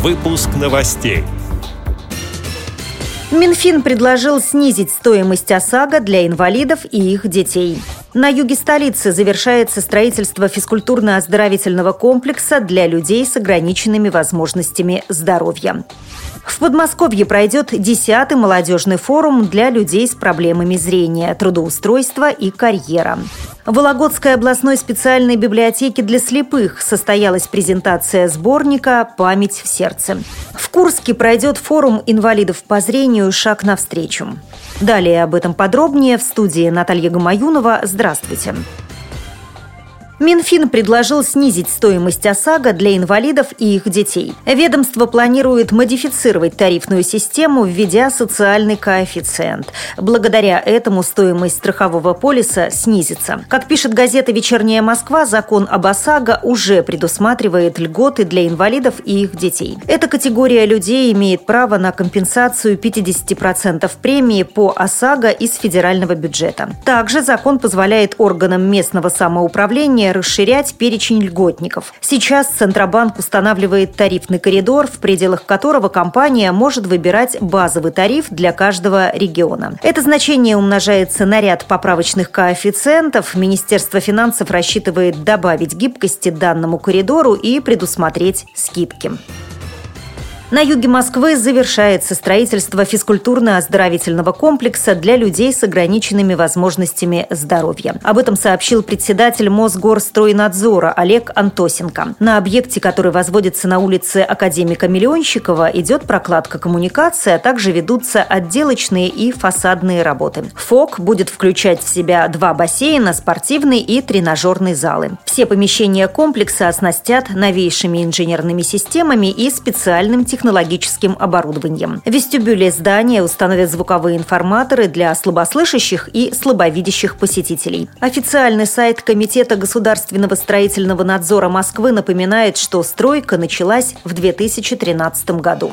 Выпуск новостей. Минфин предложил снизить стоимость ОСАГО для инвалидов и их детей. На юге столицы завершается строительство физкультурно-оздоровительного комплекса для людей с ограниченными возможностями здоровья. В Подмосковье пройдет 10-й молодежный форум для людей с проблемами зрения, трудоустройства и карьера. В Вологодской областной специальной библиотеке для слепых состоялась презентация сборника «Память в сердце». В Курске пройдет форум инвалидов по зрению «Шаг навстречу». Далее об этом подробнее в студии Наталья Гамаюнова. Здравствуйте. Минфин предложил снизить стоимость ОСАГО для инвалидов и их детей. Ведомство планирует модифицировать тарифную систему, введя социальный коэффициент. Благодаря этому стоимость страхового полиса снизится. Как пишет газета «Вечерняя Москва», закон об ОСАГО уже предусматривает льготы для инвалидов и их детей. Эта категория людей имеет право на компенсацию 50% премии по ОСАГО из федерального бюджета. Также закон позволяет органам местного самоуправления расширять перечень льготников. Сейчас Центробанк устанавливает тарифный коридор, в пределах которого компания может выбирать базовый тариф для каждого региона. Это значение умножается на ряд поправочных коэффициентов. Министерство финансов рассчитывает добавить гибкости данному коридору и предусмотреть скидки. На юге Москвы завершается строительство физкультурно-оздоровительного комплекса для людей с ограниченными возможностями здоровья. Об этом сообщил председатель Мосгорстройнадзора Олег Антосенко. На объекте, который возводится на улице Академика Миллионщикова, идет прокладка коммуникации, а также ведутся отделочные и фасадные работы. ФОК будет включать в себя два бассейна, спортивный и тренажерный залы. Все помещения комплекса оснастят новейшими инженерными системами и специальным технологиям технологическим оборудованием. В вестибюле здания установят звуковые информаторы для слабослышащих и слабовидящих посетителей. Официальный сайт Комитета государственного строительного надзора Москвы напоминает, что стройка началась в 2013 году.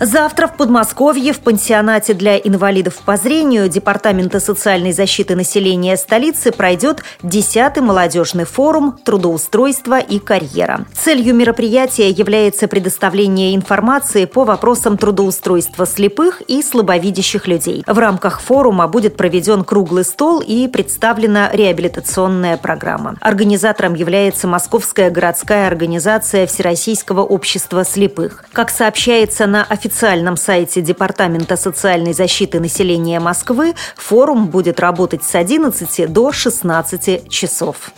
Завтра в Подмосковье в пансионате для инвалидов по зрению Департамента социальной защиты населения столицы пройдет 10-й молодежный форум «Трудоустройство и карьера». Целью мероприятия является предоставление информации по вопросам трудоустройства слепых и слабовидящих людей. В рамках форума будет проведен круглый стол и представлена реабилитационная программа. Организатором является Московская городская организация Всероссийского общества слепых. Как сообщается на официальном официальном сайте Департамента социальной защиты населения Москвы форум будет работать с 11 до 16 часов.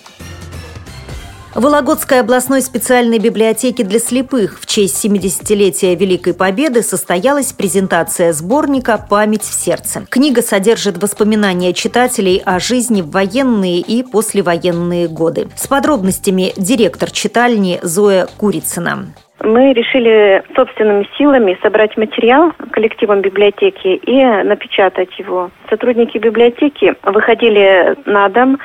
В Вологодской областной специальной библиотеке для слепых в честь 70-летия Великой Победы состоялась презентация сборника «Память в сердце». Книга содержит воспоминания читателей о жизни в военные и послевоенные годы. С подробностями директор читальни Зоя Курицына мы решили собственными силами собрать материал коллективом библиотеки и напечатать его. Сотрудники библиотеки выходили на дом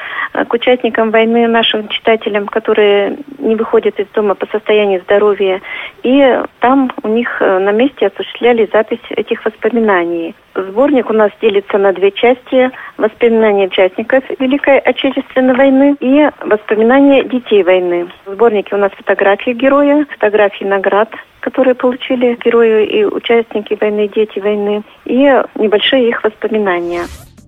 к участникам войны, нашим читателям, которые не выходят из дома по состоянию здоровья, и там у них на месте осуществляли запись этих воспоминаний. Сборник у нас делится на две части. Воспоминания участников Великой Отечественной войны и воспоминания детей войны. В сборнике у нас фотографии героя, фотографии наград, которые получили герои и участники войны, дети войны, и небольшие их воспоминания.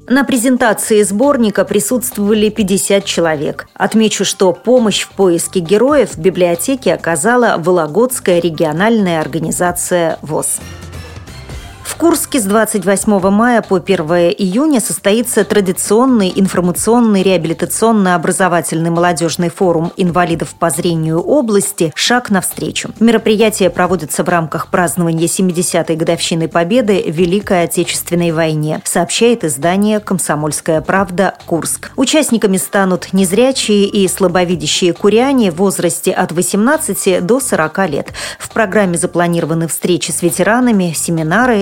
На презентации сборника присутствовали 50 человек. Отмечу, что помощь в поиске героев в библиотеке оказала Вологодская региональная организация ВОЗ. Курске с 28 мая по 1 июня состоится традиционный информационный реабилитационно-образовательный молодежный форум инвалидов по зрению области «Шаг навстречу». Мероприятие проводится в рамках празднования 70-й годовщины Победы в Великой Отечественной войне, сообщает издание «Комсомольская правда. Курск». Участниками станут незрячие и слабовидящие куряне в возрасте от 18 до 40 лет. В программе запланированы встречи с ветеранами, семинары